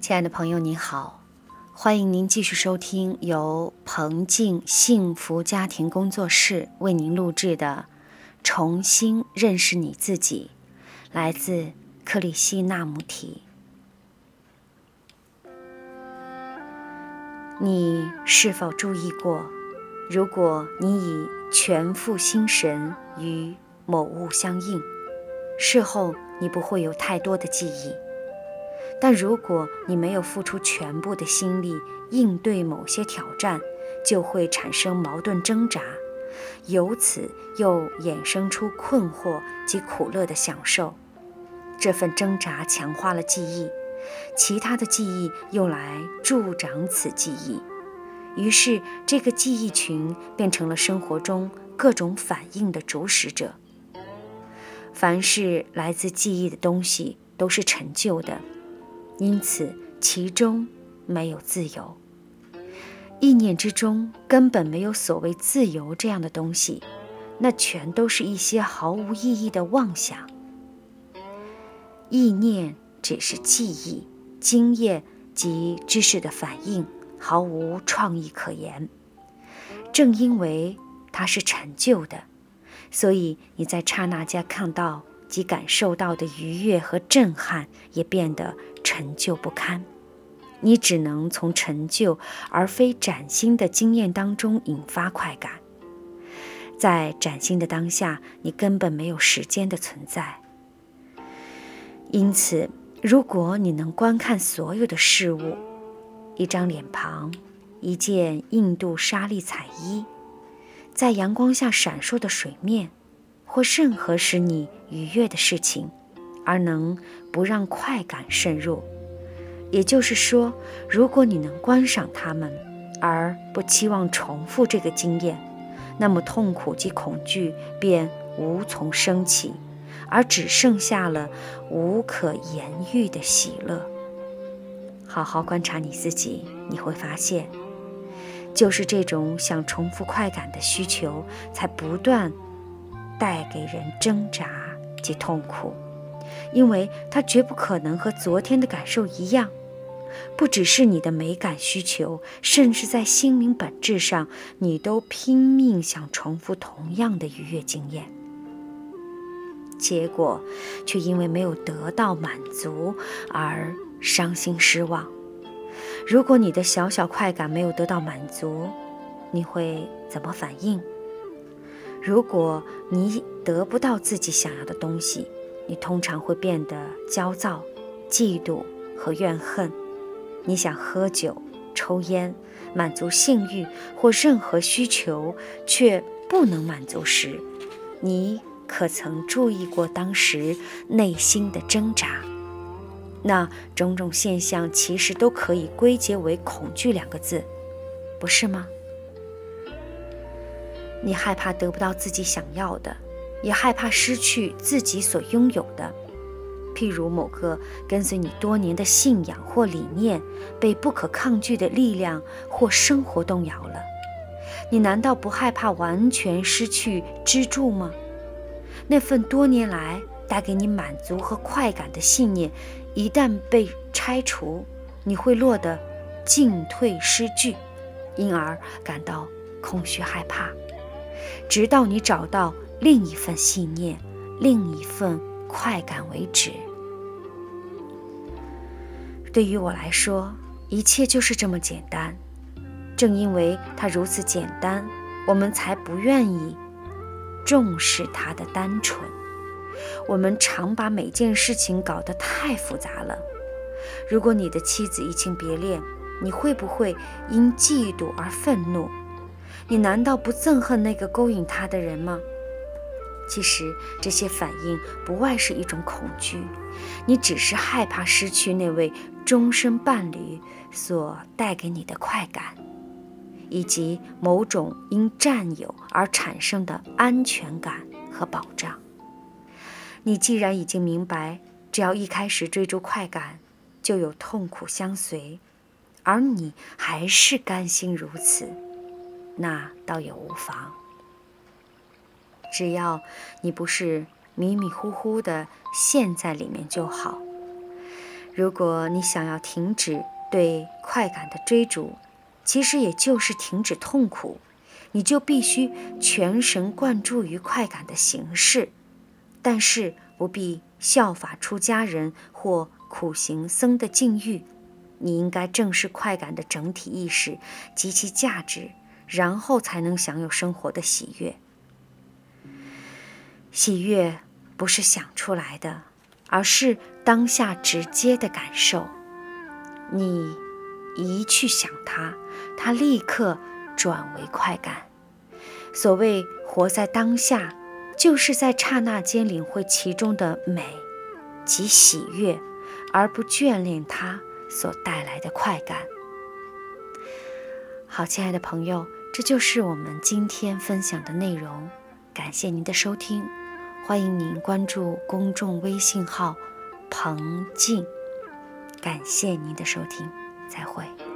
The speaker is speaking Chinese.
亲爱的朋友，你好，欢迎您继续收听由彭静幸福家庭工作室为您录制的《重新认识你自己》，来自克里希那穆提。你是否注意过，如果你以全副心神与某物相应，事后你不会有太多的记忆？但如果你没有付出全部的心力应对某些挑战，就会产生矛盾挣扎，由此又衍生出困惑及苦乐的享受。这份挣扎强化了记忆，其他的记忆用来助长此记忆，于是这个记忆群变成了生活中各种反应的主使者。凡是来自记忆的东西都是陈旧的。因此，其中没有自由。意念之中根本没有所谓自由这样的东西，那全都是一些毫无意义的妄想。意念只是记忆、经验及知识的反应，毫无创意可言。正因为它是陈旧的，所以你在刹那间看到及感受到的愉悦和震撼，也变得。陈旧不堪，你只能从陈旧而非崭新的经验当中引发快感。在崭新的当下，你根本没有时间的存在。因此，如果你能观看所有的事物，一张脸庞，一件印度纱丽彩衣，在阳光下闪烁的水面，或任何使你愉悦的事情。而能不让快感渗入，也就是说，如果你能观赏它们，而不期望重复这个经验，那么痛苦及恐惧便无从升起，而只剩下了无可言喻的喜乐。好好观察你自己，你会发现，就是这种想重复快感的需求，才不断带给人挣扎及痛苦。因为它绝不可能和昨天的感受一样，不只是你的美感需求，甚至在心灵本质上，你都拼命想重复同样的愉悦经验，结果却因为没有得到满足而伤心失望。如果你的小小快感没有得到满足，你会怎么反应？如果你得不到自己想要的东西，你通常会变得焦躁、嫉妒和怨恨。你想喝酒、抽烟，满足性欲或任何需求，却不能满足时，你可曾注意过当时内心的挣扎？那种种现象其实都可以归结为“恐惧”两个字，不是吗？你害怕得不到自己想要的。也害怕失去自己所拥有的，譬如某个跟随你多年的信仰或理念被不可抗拒的力量或生活动摇了，你难道不害怕完全失去支柱吗？那份多年来带给你满足和快感的信念，一旦被拆除，你会落得进退失据，因而感到空虚害怕，直到你找到。另一份信念，另一份快感为止。对于我来说，一切就是这么简单。正因为它如此简单，我们才不愿意重视它的单纯。我们常把每件事情搞得太复杂了。如果你的妻子移情别恋，你会不会因嫉妒而愤怒？你难道不憎恨那个勾引他的人吗？其实这些反应不外是一种恐惧，你只是害怕失去那位终身伴侣所带给你的快感，以及某种因占有而产生的安全感和保障。你既然已经明白，只要一开始追逐快感，就有痛苦相随，而你还是甘心如此，那倒也无妨。只要你不是迷迷糊糊的陷在里面就好。如果你想要停止对快感的追逐，其实也就是停止痛苦，你就必须全神贯注于快感的形式，但是不必效法出家人或苦行僧的境遇。你应该正视快感的整体意识及其价值，然后才能享有生活的喜悦。喜悦不是想出来的，而是当下直接的感受。你一去想它。它立刻转为快感。所谓活在当下，就是在刹那间领会其中的美及喜悦，而不眷恋它所带来的快感。好，亲爱的朋友，这就是我们今天分享的内容。感谢您的收听，欢迎您关注公众微信号“彭静”。感谢您的收听，再会。